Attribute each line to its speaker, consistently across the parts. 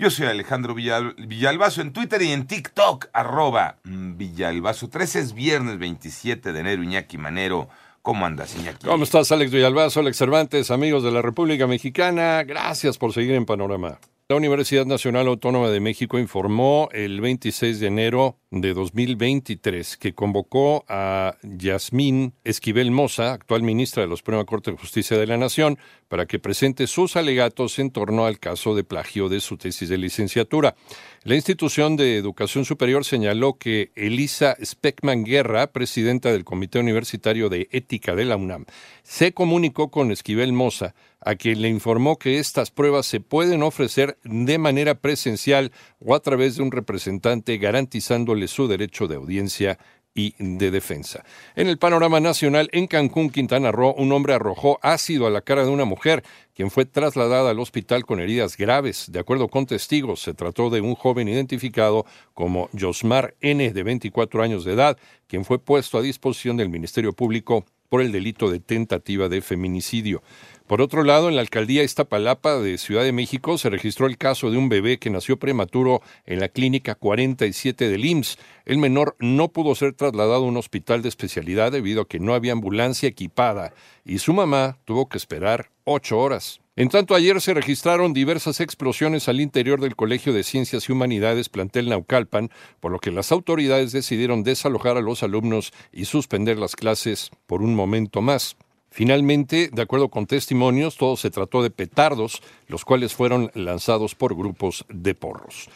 Speaker 1: Yo soy Alejandro Villalbazo en Twitter y en TikTok, arroba mm, Villalbazo. 13 es viernes 27 de enero, Iñaki Manero. ¿Cómo andas, Iñaki?
Speaker 2: ¿Cómo estás, Alex Villalbazo, Alex Cervantes, amigos de la República Mexicana? Gracias por seguir en Panorama. La Universidad Nacional Autónoma de México informó el 26 de enero de 2023 que convocó a Yasmín Esquivel Moza, actual ministra de la Suprema Corte de Justicia de la Nación, para que presente sus alegatos en torno al caso de plagio de su tesis de licenciatura. La institución de educación superior señaló que Elisa Speckman Guerra, presidenta del Comité Universitario de Ética de la UNAM, se comunicó con Esquivel Moza a quien le informó que estas pruebas se pueden ofrecer de manera presencial o a través de un representante garantizándole su derecho de audiencia y de defensa. En el panorama nacional, en Cancún, Quintana Roo, un hombre arrojó ácido a la cara de una mujer, quien fue trasladada al hospital con heridas graves. De acuerdo con testigos, se trató de un joven identificado como Josmar N., de 24 años de edad, quien fue puesto a disposición del Ministerio Público por el delito de tentativa de feminicidio. Por otro lado, en la alcaldía Iztapalapa de Ciudad de México se registró el caso de un bebé que nació prematuro en la clínica 47 del IMSS. El menor no pudo ser trasladado a un hospital de especialidad debido a que no había ambulancia equipada y su mamá tuvo que esperar ocho horas. En tanto, ayer se registraron diversas explosiones al interior del Colegio de Ciencias y Humanidades plantel Naucalpan, por lo que las autoridades decidieron desalojar a los alumnos y suspender las clases por un momento más. Finalmente, de acuerdo con testimonios, todo se trató de petardos, los cuales fueron lanzados por grupos de porros.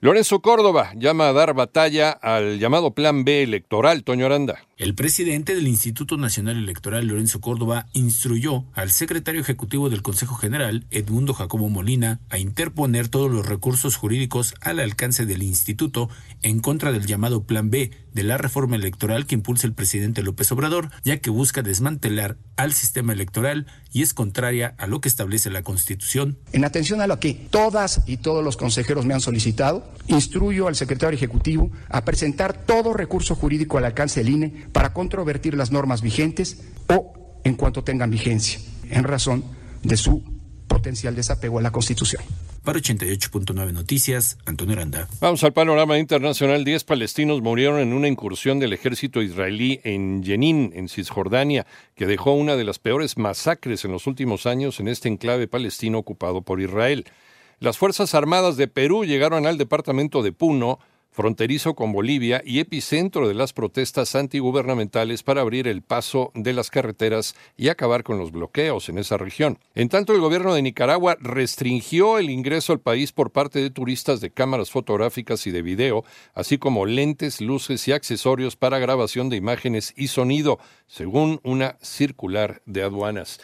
Speaker 2: Lorenzo Córdoba llama a dar batalla al llamado Plan B electoral, Toño Aranda.
Speaker 3: El presidente del Instituto Nacional Electoral, Lorenzo Córdoba, instruyó al secretario ejecutivo del Consejo General, Edmundo Jacobo Molina, a interponer todos los recursos jurídicos al alcance del instituto en contra del llamado Plan B de la reforma electoral que impulsa el presidente López Obrador, ya que busca desmantelar al sistema electoral y es contraria a lo que establece la Constitución.
Speaker 4: En atención a lo que todas y todos los consejeros me han solicitado, instruyo al secretario ejecutivo a presentar todo recurso jurídico al alcance del INE para controvertir las normas vigentes o en cuanto tengan vigencia, en razón de su potencial desapego a la Constitución.
Speaker 3: Para 88.9 Noticias, Antonio Aranda.
Speaker 2: Vamos al panorama internacional. Diez palestinos murieron en una incursión del ejército israelí en Jenin, en Cisjordania, que dejó una de las peores masacres en los últimos años en este enclave palestino ocupado por Israel. Las Fuerzas Armadas de Perú llegaron al departamento de Puno, fronterizo con Bolivia y epicentro de las protestas antigubernamentales para abrir el paso de las carreteras y acabar con los bloqueos en esa región. En tanto, el gobierno de Nicaragua restringió el ingreso al país por parte de turistas de cámaras fotográficas y de video, así como lentes, luces y accesorios para grabación de imágenes y sonido, según una circular de aduanas.